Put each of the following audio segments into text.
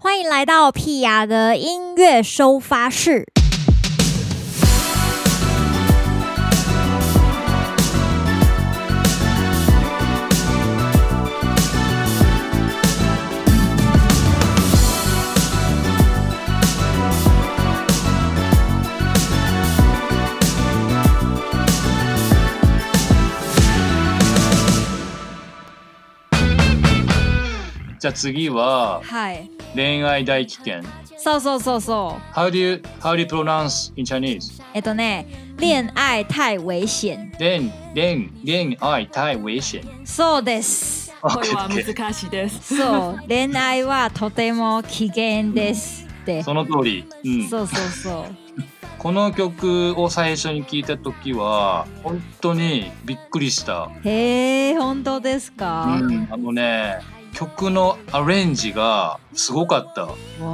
欢迎来到屁雅的音乐收发室。じゃあ次ははい。恋愛大危険。そうそうそうそう。How do you how do you pronounce in Chinese？えっとね、恋愛太危険。恋恋恋愛太危険。そうです。これは難しいです。そう、恋愛はとても危険ですって。その通り。うん、そうそうそう。この曲を最初に聞いた時は本当にびっくりした。へえ、本当ですか、うん、あのね曲のアレンジがすごかった。そう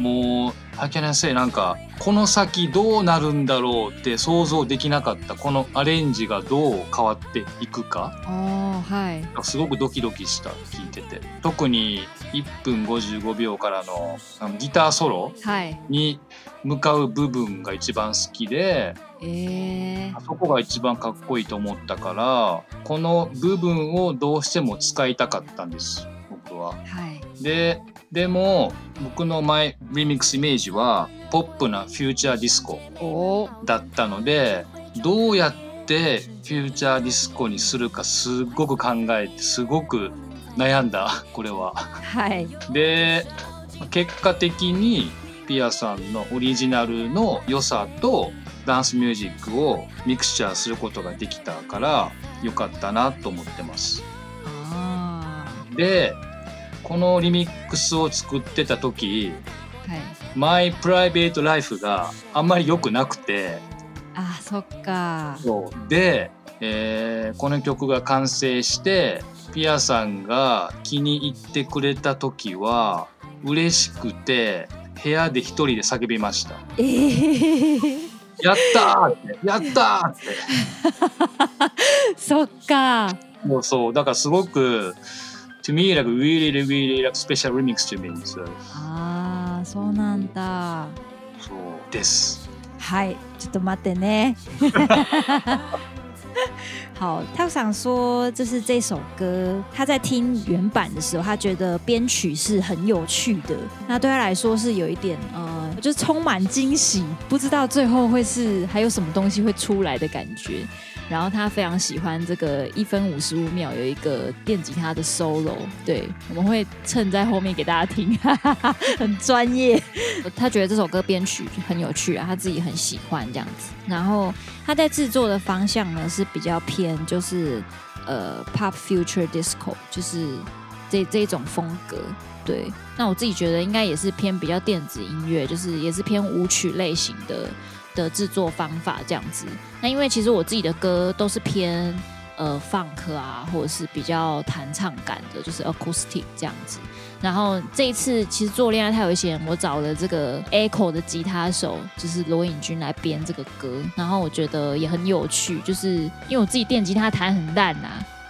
もう竹内先生なんかこの先どうなるんだろうって想像できなかったこのアレンジがどう変わっていくか、はい、すごくドキドキした聞いてて特に1分55秒からのあのギターソロに向かう部分が一番好きで、はいえー、あそこが一番かっこいいと思ったからこの部分をどうしても使いたかったんです僕は。はい、ででも僕のイリミックスイメージはポップなフューチャーディスコだったのでどうやってフューチャーディスコにするかすごく考えてすごく悩んだこれは。はい、で結果的にピアさんのオリジナルの良さとダンスミュージックをミクスチャーすることができたから良かったなと思ってます。でこのリミックスを作ってた時、はい、マイプライベートライフがあんまり良くなくてあそっかで、えー、この曲が完成してピアさんが気に入ってくれた時は嬉しくて部屋で一人で叫びました。えー、やったってやったって。そっか。もうそうだからすごく to me like really really like special remix to me. ああそうなんだ。そうです。はいちょっと待ってね。好，他想说，就是这首歌，他在听原版的时候，他觉得编曲是很有趣的，那对他来说是有一点呃，就是充满惊喜，不知道最后会是还有什么东西会出来的感觉。然后他非常喜欢这个一分五十五秒有一个电吉他的 solo，对，我们会蹭在后面给大家听，哈哈哈，很专业。他觉得这首歌编曲很有趣啊，他自己很喜欢这样子。然后他在制作的方向呢是比较偏就是呃 pop future disco，就是这这种风格。对，那我自己觉得应该也是偏比较电子音乐，就是也是偏舞曲类型的。的制作方法这样子，那因为其实我自己的歌都是偏呃放克啊，或者是比较弹唱感的，就是 acoustic 这样子。然后这一次其实做恋爱太危险，我找了这个 echo 的吉他手，就是罗颖君来编这个歌，然后我觉得也很有趣，就是因为我自己电吉他弹很烂呐。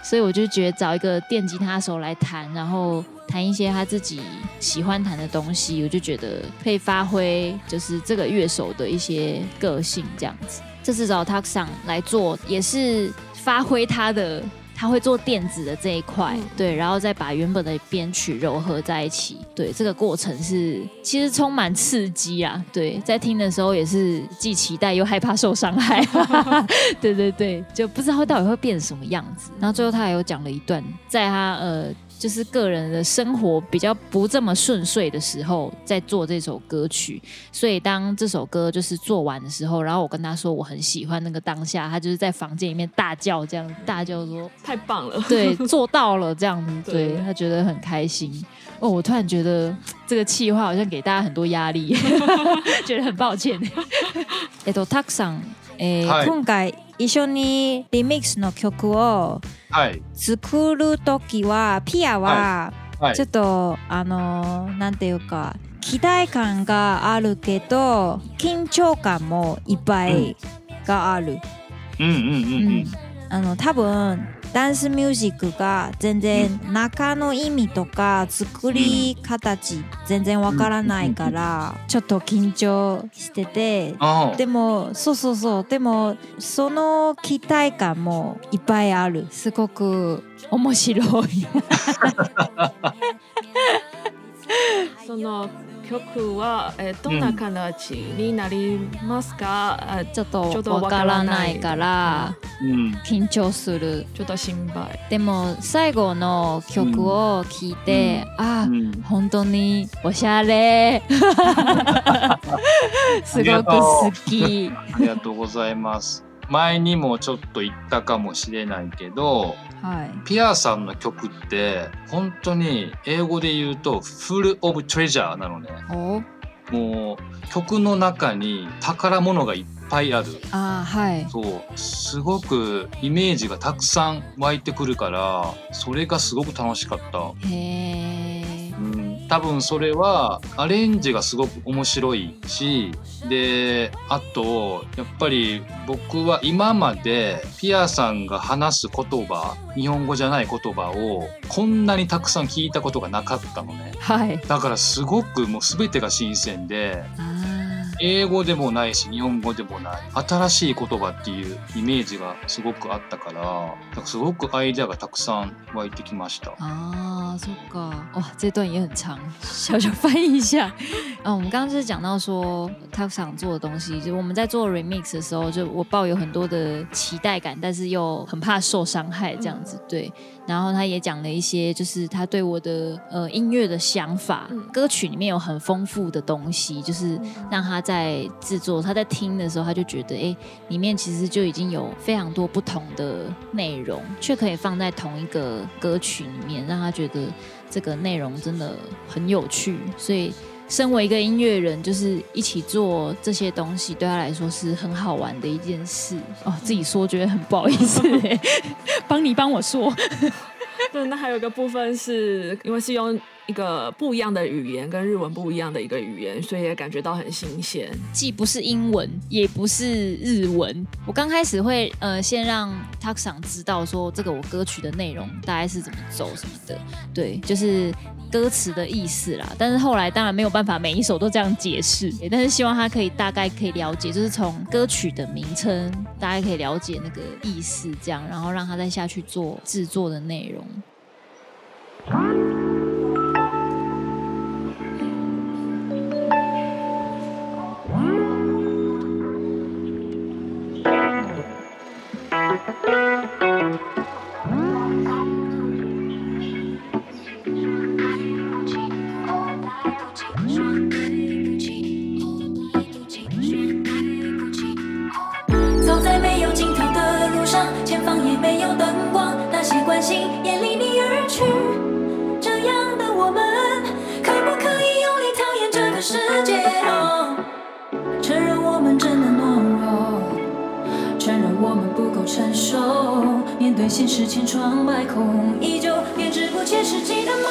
所以我就觉得找一个电吉他手来弹，然后弹一些他自己喜欢弹的东西，我就觉得可以发挥就是这个乐手的一些个性这样子。这次找他 n 来做，也是发挥他的。他会做电子的这一块，对，然后再把原本的编曲糅合在一起，对，这个过程是其实充满刺激啊，对，在听的时候也是既期待又害怕受伤害，对对对，就不知道到底会变成什么样子。然后最后他还有讲了一段，在他呃。就是个人的生活比较不这么顺遂的时候，在做这首歌曲。所以当这首歌就是做完的时候，然后我跟他说我很喜欢那个当下，他就是在房间里面大叫这样，大叫说太棒了，对，做到了这样子，对他觉得很开心。哦，我突然觉得这个气话好像给大家很多压力，觉得很抱歉。t a えー、はい、今回一緒にリミックスの曲を作る時は、ピアはちょっと、あのー、なんていうか期待感があるけど緊張感もいっぱいがある。うんうんうんうん、うん、あの多分ダンスミュージックが全然中の意味とか作り形全然わからないからちょっと緊張しててでもそうそうそうでもその期待感もいっぱいあるすごく面白い その曲は、えー、どんな形になりますか、うん、ちょっとわからないから、うん、緊張するちょっと心配でも最後の曲を聴いて、うん、あ、うん、本当におしゃれ すごく好きありがとうございます前にもちょっと言ったかもしれないけどはい、ピアーさんの曲って本当に英語で言うと「フル・オブ・トレジャー」なのね。もう曲の中に宝物がいっぱいあるあ、はい、そうすごくイメージがたくさん湧いてくるからそれがすごく楽しかった。へー多分それはアレンジがすごく面白いしであとやっぱり僕は今までピアさんが話す言葉日本語じゃない言葉をこんなにたくさん聞いたことがなかったのね、はい、だからすごくもう全てが新鮮で。うん英語でもないし日本語でもない新しい言葉っていうイメージがすごくあったからすごくアイデアがたくさん湧いてきましたああ、そっか，わ这段也很长，小々翻译一下。啊，我们刚刚是讲到说他想做的东西，就我们在做 remix 的时候，就我抱有很多的期待感，但是又很怕受伤害，这样子对。然后他也讲了一些，就是他对我的呃音乐的想法，歌曲里面有很丰富的东西，就是让他在制作，他在听的时候，他就觉得，哎，里面其实就已经有非常多不同的内容，却可以放在同一个歌曲里面，让他觉得这个内容真的很有趣，所以。身为一个音乐人，就是一起做这些东西，对他来说是很好玩的一件事哦。自己说觉得很不好意思，帮你帮我说。那还有个部分是因为是用。一个不一样的语言，跟日文不一样的一个语言，所以也感觉到很新鲜。既不是英文，也不是日文。我刚开始会呃，先让他想知道说这个我歌曲的内容大概是怎么走什么的，对，就是歌词的意思啦。但是后来当然没有办法每一首都这样解释，但是希望他可以大概可以了解，就是从歌曲的名称大概可以了解那个意思，这样然后让他再下去做制作的内容。面对现实，千疮百孔，依旧编织不切实际的梦。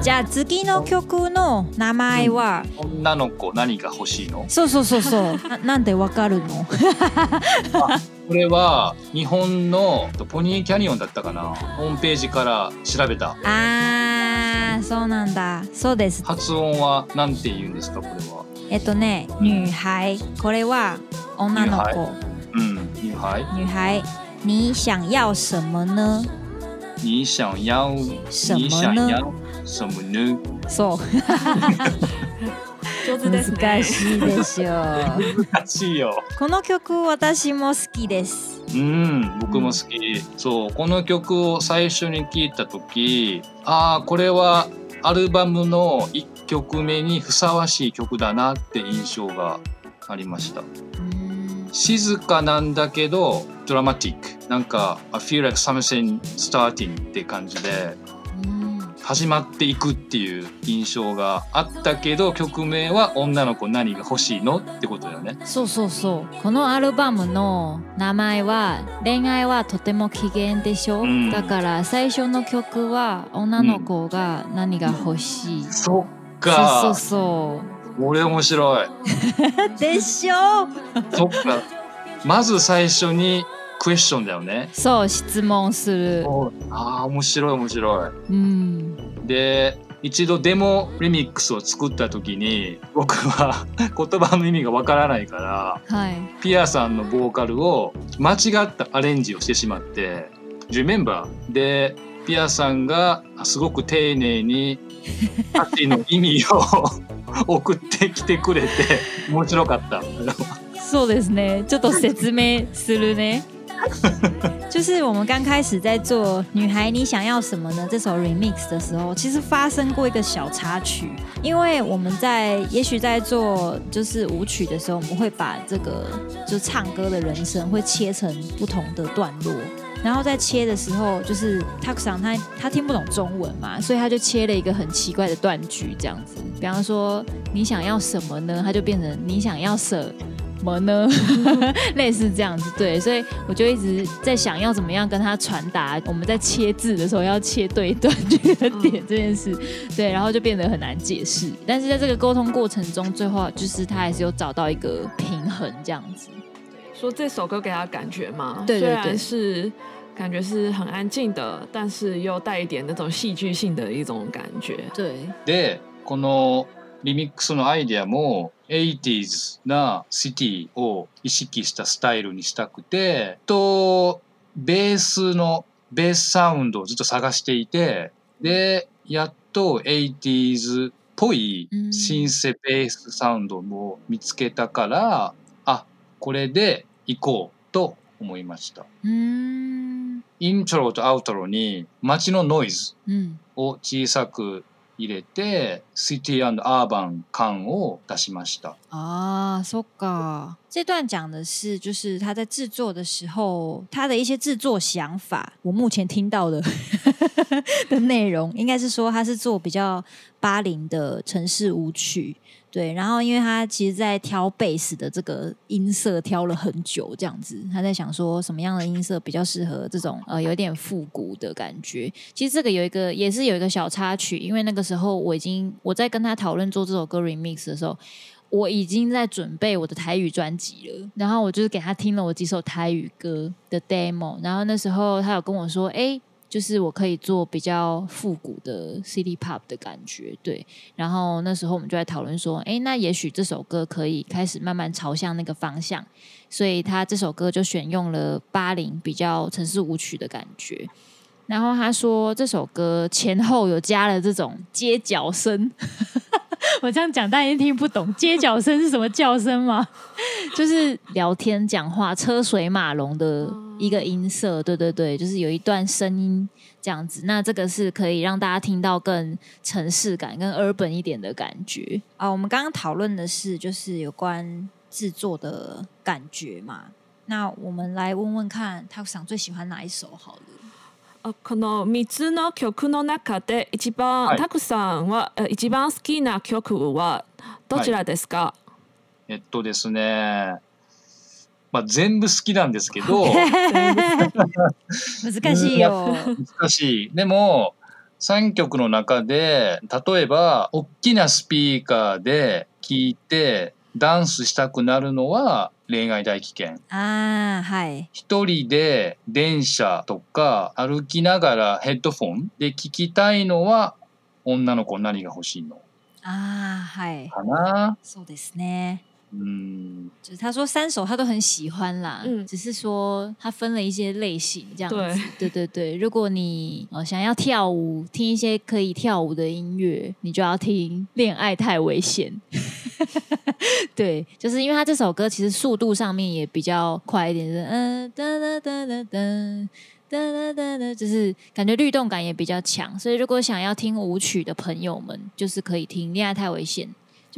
じゃあ次の曲の名前は、女の子何が欲しいのそうそうそうそうな なんでわかるの これは日本のポニーキャニオンだったかなホームページから調べたあーそうなんだそうです発音は何て言うんですかこれはえっとね「女孩」これは女の子うん「女孩」「女孩」你想要什么呢你想要什么呢什么呢そう 上手ですね難しいでしょう難しいよこの曲私も好きですうん僕も好き、うん、そうこの曲を最初に聞いた時ああこれはアルバムの一曲目にふさわしい曲だなって印象がありました静かなんだけどドラマティックなんか「I feel like something starting」って感じで始まっていくっていう印象があったけど曲名は「女の子何が欲しいの?」ってことだよねそうそうそうこのアルバムの名前は「恋愛はとても機嫌でしょ」うん、だから最初の曲は女の子が何が欲しい、うん、そっかそうそうこれ面白い でしょそっかまず最初にクエスチョンだよねそう質問するああ面白い面白い、うん、で一度デモリミックスを作った時に僕は 言葉の意味がわからないから、はい、ピアさんのボーカルを間違ったアレンジをしてしまって「r e メンバーでピアさんがすごく丁寧に 歌詞の意味を 送ってきてくれて面白かった。そうですねちょっと説明するね就是我们刚开始在做《女孩你想要什么呢》这首 remix 的时候，其实发生过一个小插曲。因为我们在也许在做就是舞曲的时候，我们会把这个就唱歌的人声会切成不同的段落，然后在切的时候，就是 t a k s o n 他他听不懂中文嘛，所以他就切了一个很奇怪的断句，这样子，比方说“你想要什么呢”，他就变成“你想要舍”。么呢？类似这样子，对，所以我就一直在想要怎么样跟他传达，我们在切字的时候要切对断句的点这件事，对，然后就变得很难解释。但是在这个沟通过程中，最后就是他还是有找到一个平衡，这样子，说这首歌给他感觉嘛，虽然是感觉是很安静的，但是又带一点那种戏剧性的一种感觉，对。对，このリミックスのアイデアも 80s なシティを意識したスタイルにしたくてとベースのベースサウンドをずっと探していてでやっと 80s っぽいシンセベースサウンドも見つけたから、あこれで行こうと思いました。イントロとアウトロに街のノイズを小さく入れて、C T and R 版感を出しました。啊，そっか，这段讲的是就是他在制作的时候，他的一些制作想法。我目前听到的 的内容，应该是说他是做比较巴林的城市舞曲。对，然后因为他其实在挑贝斯的这个音色，挑了很久这样子。他在想说什么样的音色比较适合这种呃有点复古的感觉。其实这个有一个也是有一个小插曲，因为那个时候我已经我在跟他讨论做这首歌 remix 的时候，我已经在准备我的台语专辑了。然后我就是给他听了我几首台语歌的 demo，然后那时候他有跟我说，哎。就是我可以做比较复古的 City Pop 的感觉，对。然后那时候我们就在讨论说，哎，那也许这首歌可以开始慢慢朝向那个方向。所以他这首歌就选用了巴林比较城市舞曲的感觉。然后他说这首歌前后有加了这种街角声，我这样讲大家听不懂，街角声是什么叫声吗？就是聊天讲话、车水马龙的。一个音色，对对对，就是有一段声音这样子。那这个是可以让大家听到更城市感、更 urban 一点的感觉啊。我们刚刚讨论的是就是有关制作的感觉嘛。那我们来问问看他想最喜欢哪一首好了。この3つの曲の中で一番たくさんはえ一番好きな曲はどちらですか？えっとですね。まあ、全部好きなんですけど 難しいよ。難しいでも3曲の中で例えば大きなスピーカーで聴いてダンスしたくなるのは恋愛大危険。あはい。一人で電車とか歩きながらヘッドフォンで聞きたいのは女の子何が欲しいのあはい。かな。そうですね。嗯，就是他说三首他都很喜欢啦，嗯，只是说他分了一些类型这样子，对 对对对。如果你呃想要跳舞，听一些可以跳舞的音乐，你就要听《恋爱太危险》。对，就是因为他这首歌其实速度上面也比较快一点，哒哒哒哒哒哒哒哒哒，就是感觉律动感也比较强，所以如果想要听舞曲的朋友们，就是可以听《恋爱太危险》。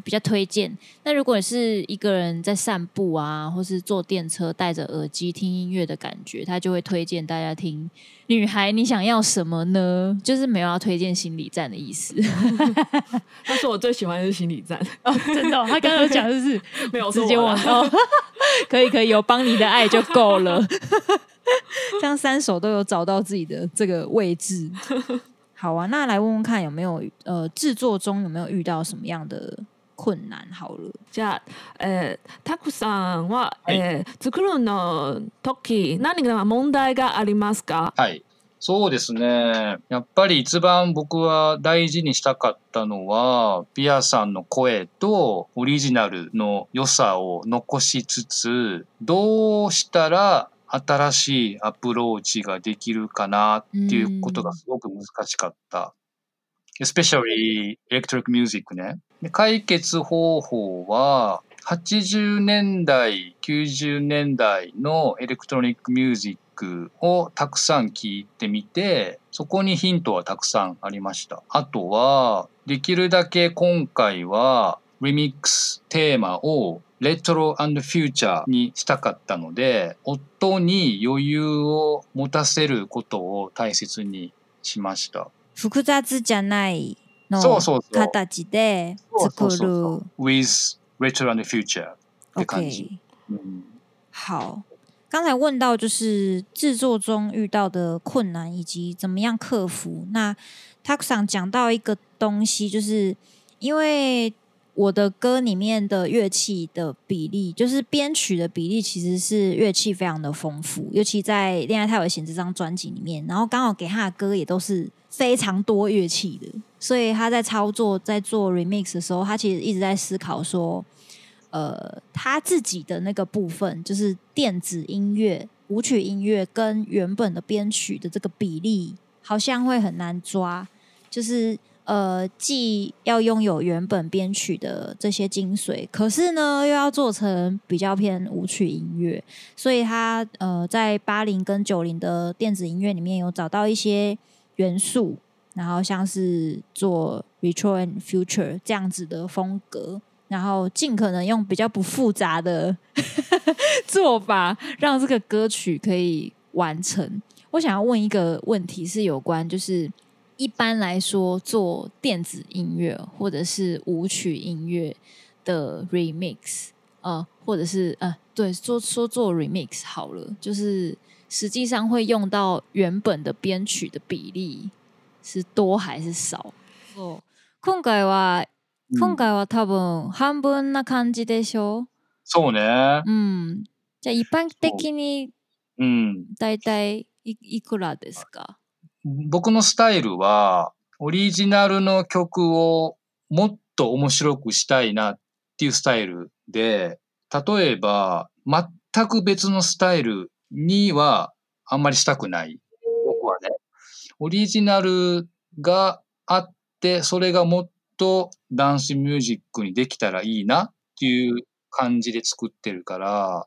比较推荐。那如果你是一个人在散步啊，或是坐电车，戴着耳机听音乐的感觉，他就会推荐大家听《女孩》，你想要什么呢？就是没有要推荐《心理战》的意思。他说我最喜欢是《心理战》哦，真的。他刚刚讲就是 没有直接往到，可以可以有帮你的爱就够了。这样三首都有找到自己的这个位置，好啊。那来问问看有没有呃制作中有没有遇到什么样的？困難ハウルじゃあ、えタクさんは、はい、えー、作るの時何が問題がありますかはいそうですね。やっぱり一番僕は大事にしたかったのは、ピアさんの声とオリジナルの良さを残しつつ、どうしたら新しいアプローチができるかなっていうことがすごく難しかった。especially electric music ね。で解決方法は、80年代、90年代のエレクトロニックミュージックをたくさん聞いてみて、そこにヒントはたくさんありました。あとは、できるだけ今回は、リミックステーマをレトロフューチャーにしたかったので、夫に余裕を持たせることを大切にしました。複雑じゃない所以，他打几 w i t h return the future，OK，好。刚才问到就是制作中遇到的困难以及怎么样克服。那他想讲到一个东西，就是因为我的歌里面的乐器的比例，就是编曲的比例，其实是乐器非常的丰富，尤其在《恋爱太危险》这张专辑里面，然后刚好给他的歌也都是非常多乐器的。所以他在操作、在做 remix 的时候，他其实一直在思考说：，呃，他自己的那个部分，就是电子音乐、舞曲音乐跟原本的编曲的这个比例，好像会很难抓。就是呃，既要拥有原本编曲的这些精髓，可是呢，又要做成比较偏舞曲音乐。所以他呃，在八零跟九零的电子音乐里面有找到一些元素。然后像是做 retro and future 这样子的风格，然后尽可能用比较不复杂的 做法，让这个歌曲可以完成。我想要问一个问题是有关，就是一般来说做电子音乐或者是舞曲音乐的 remix 呃，或者是呃，对，说说做 remix 好了，就是实际上会用到原本的编曲的比例。是多还是少。そ今回は、今回は多分半分な感じでしょう。そうね。うん。じゃあ一般的にうん。大体いいくらですか僕のスタイルは、オリジナルの曲をもっと面白くしたいなっていうスタイルで、例えば、全く別のスタイルにはあんまりしたくない。オリジナルがあって、それがもっとダンスミュージックにできたらいいなっていう感じで作ってるから、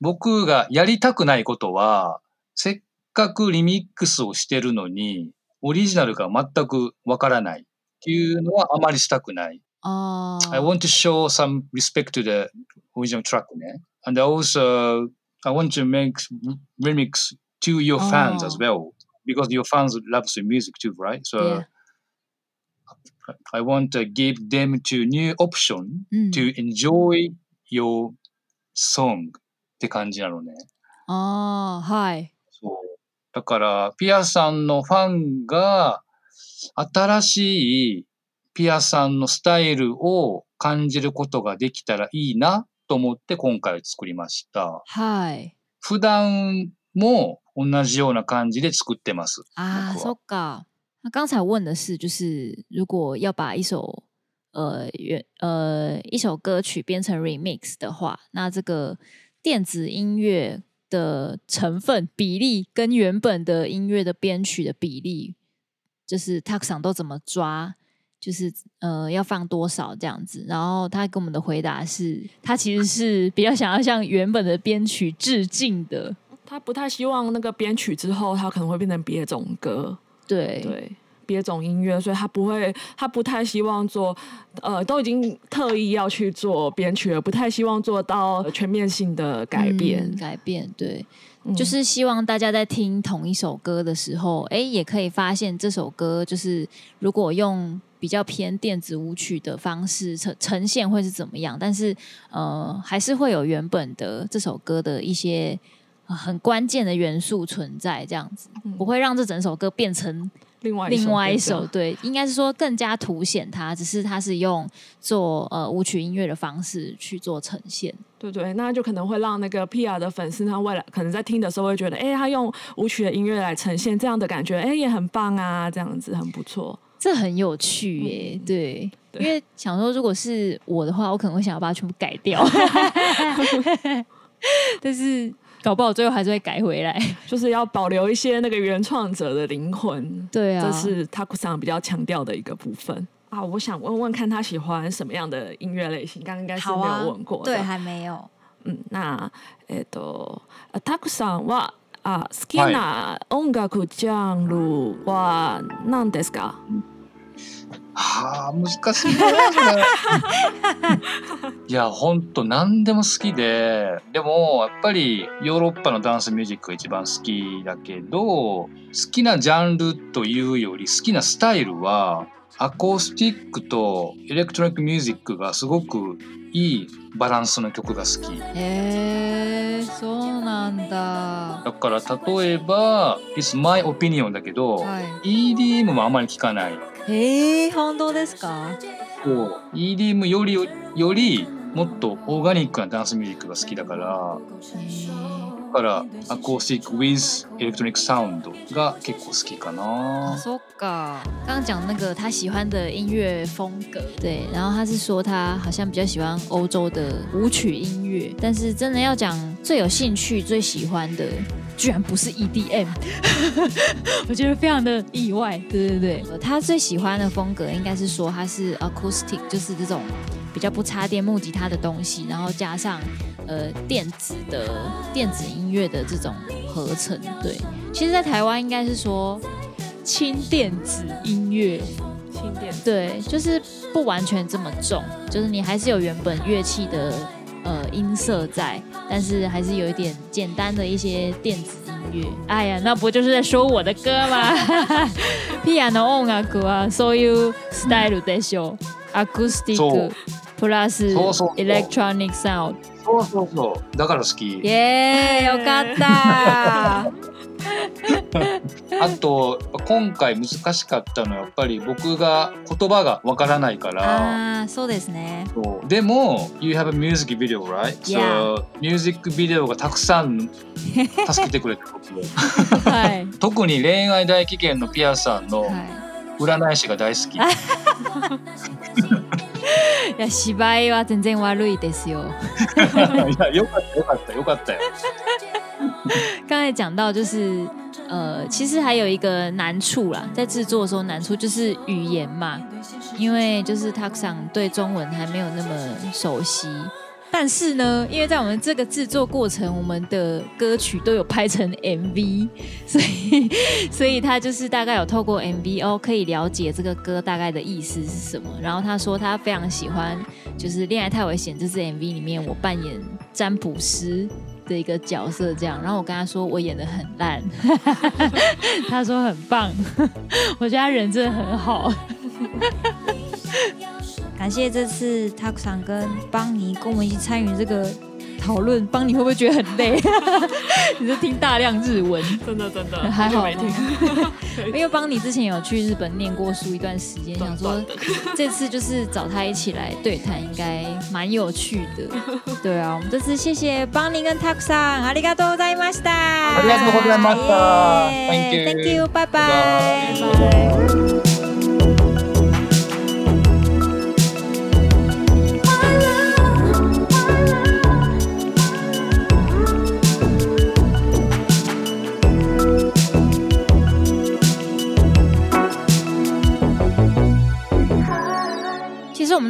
僕がやりたくないことは、せっかくリミックスをしてるのに、オリジナルが全くわからないっていうのはあまりしたくない。I want to show some respect to the original track ね。And also, I want to make remix to your fans as well. because your fans love s the music too, right? So yeah. I want to give them to new option mm. to enjoy your song って感じなのね。ああ、はい。そう。だから、ピアさんのファンが新しいピアさんのスタイルを感じることができたらいいなと思って今回作りました。はい。普段も同じような感じで作ってます。啊，そうか。那刚才问的是，就是如果要把一首呃原呃一首歌曲变成 remix 的话，那这个电子音乐的成分比例跟原本的音乐的编曲的比例，就是 t a x c h 都怎么抓，就是呃要放多少这样子。然后他给我们的回答是，他其实是比较想要向原本的编曲致敬的。他不太希望那个编曲之后，他可能会变成别种歌，对对，别种音乐，所以他不会，他不太希望做，呃，都已经特意要去做编曲了，不太希望做到全面性的改变，改变，对，就是希望大家在听同一首歌的时候，哎，也可以发现这首歌就是如果用比较偏电子舞曲的方式呈呈现会是怎么样，但是呃，还是会有原本的这首歌的一些。很关键的元素存在，这样子不会让这整首歌变成另外另外一首。对，应该是说更加凸显它，只是它是用做呃舞曲音乐的方式去做呈现。对对，那就可能会让那个 Pia 的粉丝他未来可能在听的时候会觉得，哎，他用舞曲的音乐来呈现这样的感觉，哎，也很棒啊，这样子很不错。这很有趣耶，对，因为想说如果是我的话，我可能会想要把它全部改掉，但是。搞不好最后还是会改回来，就是要保留一些那个原创者的灵魂。对啊，这是 Takusan 比较强调的一个部分啊。我想问问看他喜欢什么样的音乐类型，刚刚应该是没有问过。对，还没有。嗯，那えっと Takusan はあ好きな音楽ジャンルはなんですか？はあ難しいな いやほんと何でも好きででもやっぱりヨーロッパのダンスミュージックが一番好きだけど好きなジャンルというより好きなスタイルはアコースティックとエレクトロニックミュージックがすごくいいバランスの曲が好き。へえ、そうなんだ。だから例えば「It's My Opinion」だけど、はい、EDM もあまり聞かない。へえ反動ですかこう EDM よりよりもっとオーガニックなダンスミュージックが好きだからだからアコースティック with エレクト n i ックサウンドが結構好きかな。そっか，刚刚讲那个他喜欢的音乐风格，对，然后他是说他好像比较喜欢欧洲的舞曲音乐，但是真的要讲最有兴趣、最喜欢的。居然不是 EDM，我觉得非常的意外。对对对，他最喜欢的风格应该是说他是 acoustic，就是这种比较不插电木吉他的东西，然后加上呃电子的电子音乐的这种合成。对，其实，在台湾应该是说轻电子音乐。轻电？对，就是不完全这么重，就是你还是有原本乐器的。呃，音色在，但是还是有一点简单的一些电子音乐。哎呀，那不就是在说我的歌吗？ピアノ音楽はそういうスタイルでしょう。アコースティックプラスエレクトロニ c クサウ n ド。そうそうそう。だから好き。よかった。あと今回難しかったのはやっぱり僕が言葉がわからないからあそうですねでも「You have a music video right?、Yeah. So ミュージックビデオがたくさん 助けてくれたはい、特に恋愛大危険のピアさんの占い師が大好き。いや芝居は全然悪いですよ。いやよかったよかったよかったよ。刚才讲到就是，呃，其实还有一个难处啦，在制作的时候难处就是语言嘛，因为就是他 n 对中文还没有那么熟悉，但是呢，因为在我们这个制作过程，我们的歌曲都有拍成 MV，所以所以他就是大概有透过 MV 哦可以了解这个歌大概的意思是什么。然后他说他非常喜欢，就是《恋爱太危险》这支 MV 里面我扮演占卜师。的一个角色这样，然后我跟他说我演的很烂，他说很棒，我觉得他人真的很好，感谢这次他想跟邦尼跟我们一起参与这个。讨论帮你会不会觉得很累？你是听大量日文，真的真的 还好听。因为邦你之前有去日本念过书一段时间，想说 这次就是找他一起来对谈，应该蛮有趣的。对啊，我们这次谢谢邦尼跟 Tak 桑，ありがとうございました。谢谢，thank you，拜拜。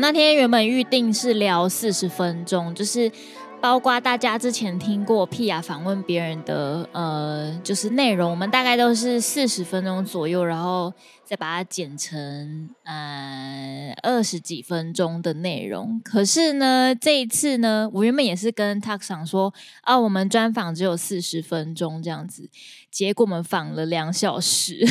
那天原本预定是聊四十分钟，就是包括大家之前听过 Pia 访问别人的呃，就是内容，我们大概都是四十分钟左右，然后再把它剪成呃二十几分钟的内容。可是呢，这一次呢，我原本也是跟 Tak 想说啊，我们专访只有四十分钟这样子。结果我们访了两小时，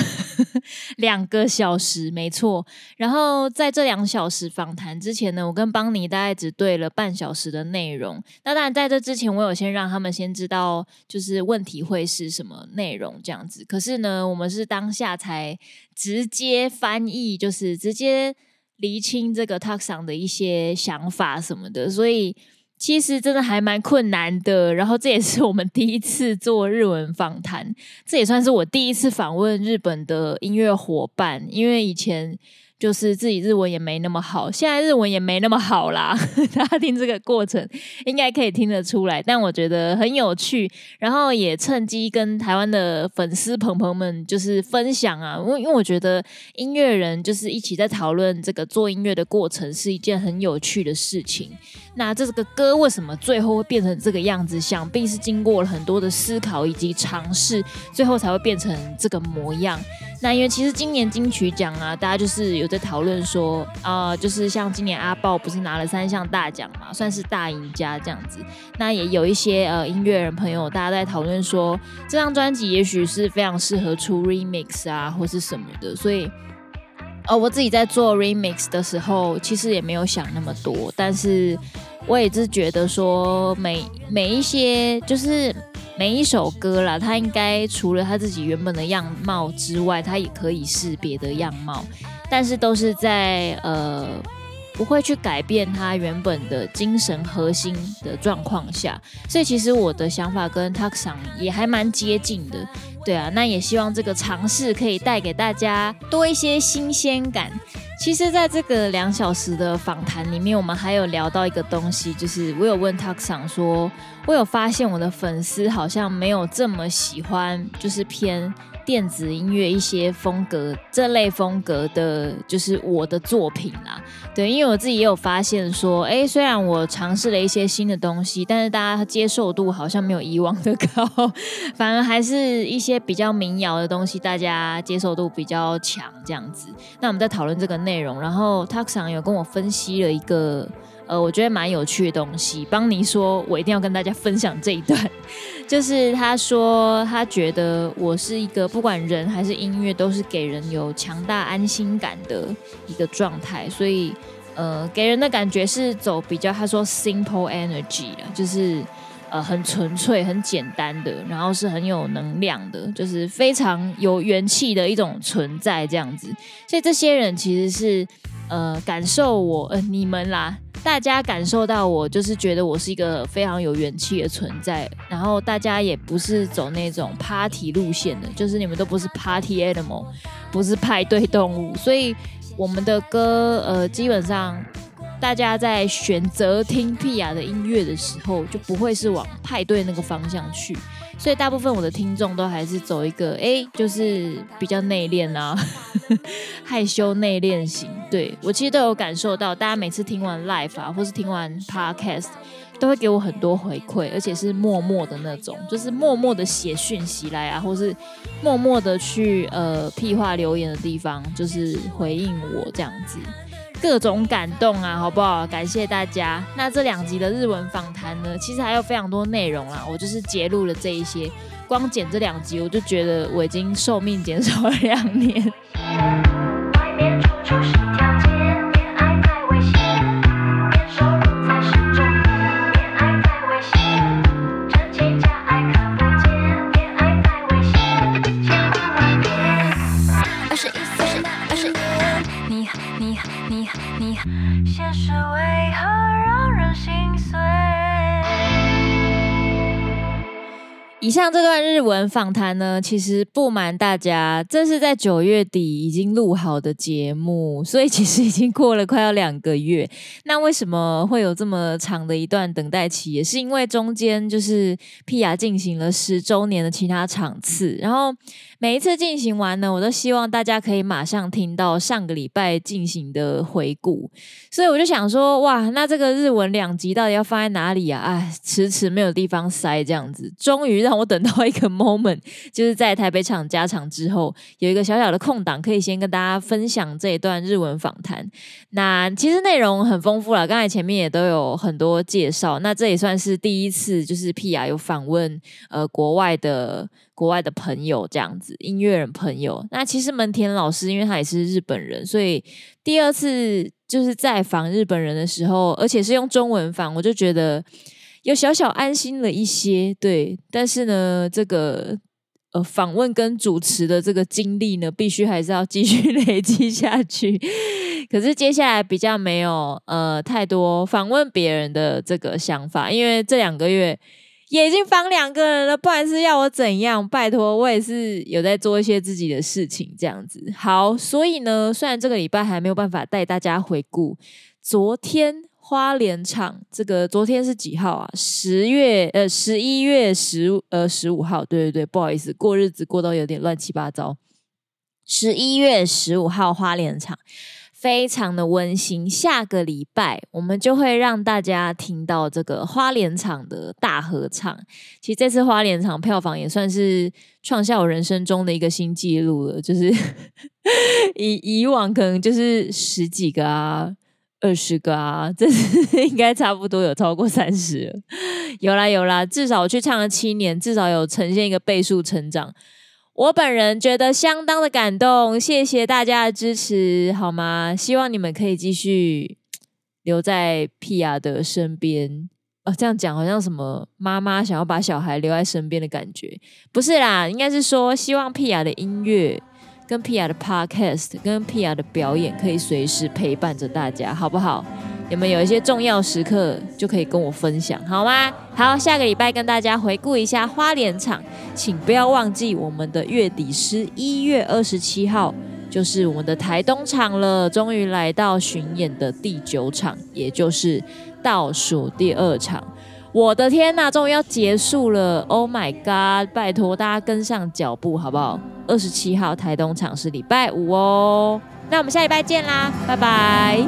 两个小时，没错。然后在这两小时访谈之前呢，我跟邦尼大概只对了半小时的内容。那当然，在这之前，我有先让他们先知道，就是问题会是什么内容这样子。可是呢，我们是当下才直接翻译，就是直接厘清这个 t a l k s o n g 的一些想法什么的，所以。其实真的还蛮困难的，然后这也是我们第一次做日文访谈，这也算是我第一次访问日本的音乐伙伴，因为以前。就是自己日文也没那么好，现在日文也没那么好啦。大家听这个过程，应该可以听得出来。但我觉得很有趣，然后也趁机跟台湾的粉丝朋朋们就是分享啊，因为因为我觉得音乐人就是一起在讨论这个做音乐的过程是一件很有趣的事情。那这个歌为什么最后会变成这个样子？想必是经过了很多的思考以及尝试，最后才会变成这个模样。那因为其实今年金曲奖啊，大家就是有。在讨论说，呃，就是像今年阿豹不是拿了三项大奖嘛，算是大赢家这样子。那也有一些呃音乐人朋友，大家在讨论说，这张专辑也许是非常适合出 remix 啊，或是什么的。所以，呃，我自己在做 remix 的时候，其实也没有想那么多，但是我也是觉得说，每每一些就是每一首歌啦，它应该除了它自己原本的样貌之外，它也可以是别的样貌。但是都是在呃不会去改变他原本的精神核心的状况下，所以其实我的想法跟 t a k s a n 也还蛮接近的，对啊，那也希望这个尝试可以带给大家多一些新鲜感。其实在这个两小时的访谈里面，我们还有聊到一个东西，就是我有问 t a k s a n 说，我有发现我的粉丝好像没有这么喜欢，就是偏。电子音乐一些风格，这类风格的，就是我的作品啦。对，因为我自己也有发现说，哎，虽然我尝试了一些新的东西，但是大家接受度好像没有以往的高，反而还是一些比较民谣的东西，大家接受度比较强，这样子。那我们在讨论这个内容，然后 Tuxon 有跟我分析了一个，呃，我觉得蛮有趣的东西。邦尼说，我一定要跟大家分享这一段。就是他说，他觉得我是一个，不管人还是音乐，都是给人有强大安心感的一个状态。所以，呃，给人的感觉是走比较，他说 simple energy 啊，就是呃很纯粹、很简单的，然后是很有能量的，就是非常有元气的一种存在这样子。所以，这些人其实是呃感受我，呃你们啦。大家感受到我就是觉得我是一个非常有元气的存在，然后大家也不是走那种 party 路线的，就是你们都不是 party animal，不是派对动物，所以我们的歌呃，基本上大家在选择听屁雅的音乐的时候，就不会是往派对那个方向去。所以大部分我的听众都还是走一个，哎，就是比较内敛啊，害羞内敛型。对我其实都有感受到，大家每次听完 Live 啊，或是听完 Podcast，都会给我很多回馈，而且是默默的那种，就是默默的写讯息来啊，或是默默的去呃屁话留言的地方，就是回应我这样子。各种感动啊，好不好？感谢大家。那这两集的日文访谈呢，其实还有非常多内容啦，我就是截录了这一些。光剪这两集，我就觉得我已经寿命减少了两年。以上这段日文访谈呢，其实不瞒大家，这是在九月底已经录好的节目，所以其实已经过了快要两个月。那为什么会有这么长的一段等待期？也是因为中间就是 Pia 进行了十周年的其他场次，然后。每一次进行完呢，我都希望大家可以马上听到上个礼拜进行的回顾，所以我就想说，哇，那这个日文两集到底要放在哪里啊？唉，迟迟没有地方塞，这样子，终于让我等到一个 moment，就是在台北场加场之后，有一个小小的空档，可以先跟大家分享这一段日文访谈。那其实内容很丰富了，刚才前面也都有很多介绍，那这也算是第一次，就是 P R 有访问呃国外的。国外的朋友这样子，音乐人朋友。那其实门田老师，因为他也是日本人，所以第二次就是在访日本人的时候，而且是用中文访，我就觉得有小小安心了一些。对，但是呢，这个呃访问跟主持的这个经历呢，必须还是要继续累积下去。可是接下来比较没有呃太多访问别人的这个想法，因为这两个月。已经放两个人了，不然是要我怎样？拜托，我也是有在做一些自己的事情，这样子。好，所以呢，虽然这个礼拜还没有办法带大家回顾昨天花莲场，这个昨天是几号啊？十月呃十一月十呃十五号，对对对，不好意思，过日子过到有点乱七八糟。十一月十五号花莲场。非常的温馨。下个礼拜我们就会让大家听到这个花莲场的大合唱。其实这次花莲场票房也算是创下我人生中的一个新纪录了。就是 以以往可能就是十几个啊、二十个啊，这次 应该差不多有超过三十。有啦有啦，至少我去唱了七年，至少有呈现一个倍数成长。我本人觉得相当的感动，谢谢大家的支持，好吗？希望你们可以继续留在屁雅的身边。哦，这样讲好像什么妈妈想要把小孩留在身边的感觉，不是啦，应该是说希望屁雅的音乐、跟屁雅的 podcast、跟屁雅的表演可以随时陪伴着大家，好不好？有没有一些重要时刻就可以跟我分享，好吗？好，下个礼拜跟大家回顾一下花莲场，请不要忘记我们的月底，十一月二十七号就是我们的台东场了，终于来到巡演的第九场，也就是倒数第二场。我的天呐，终于要结束了！Oh my god，拜托大家跟上脚步，好不好？二十七号台东场是礼拜五哦。那我们下礼拜见啦，拜拜。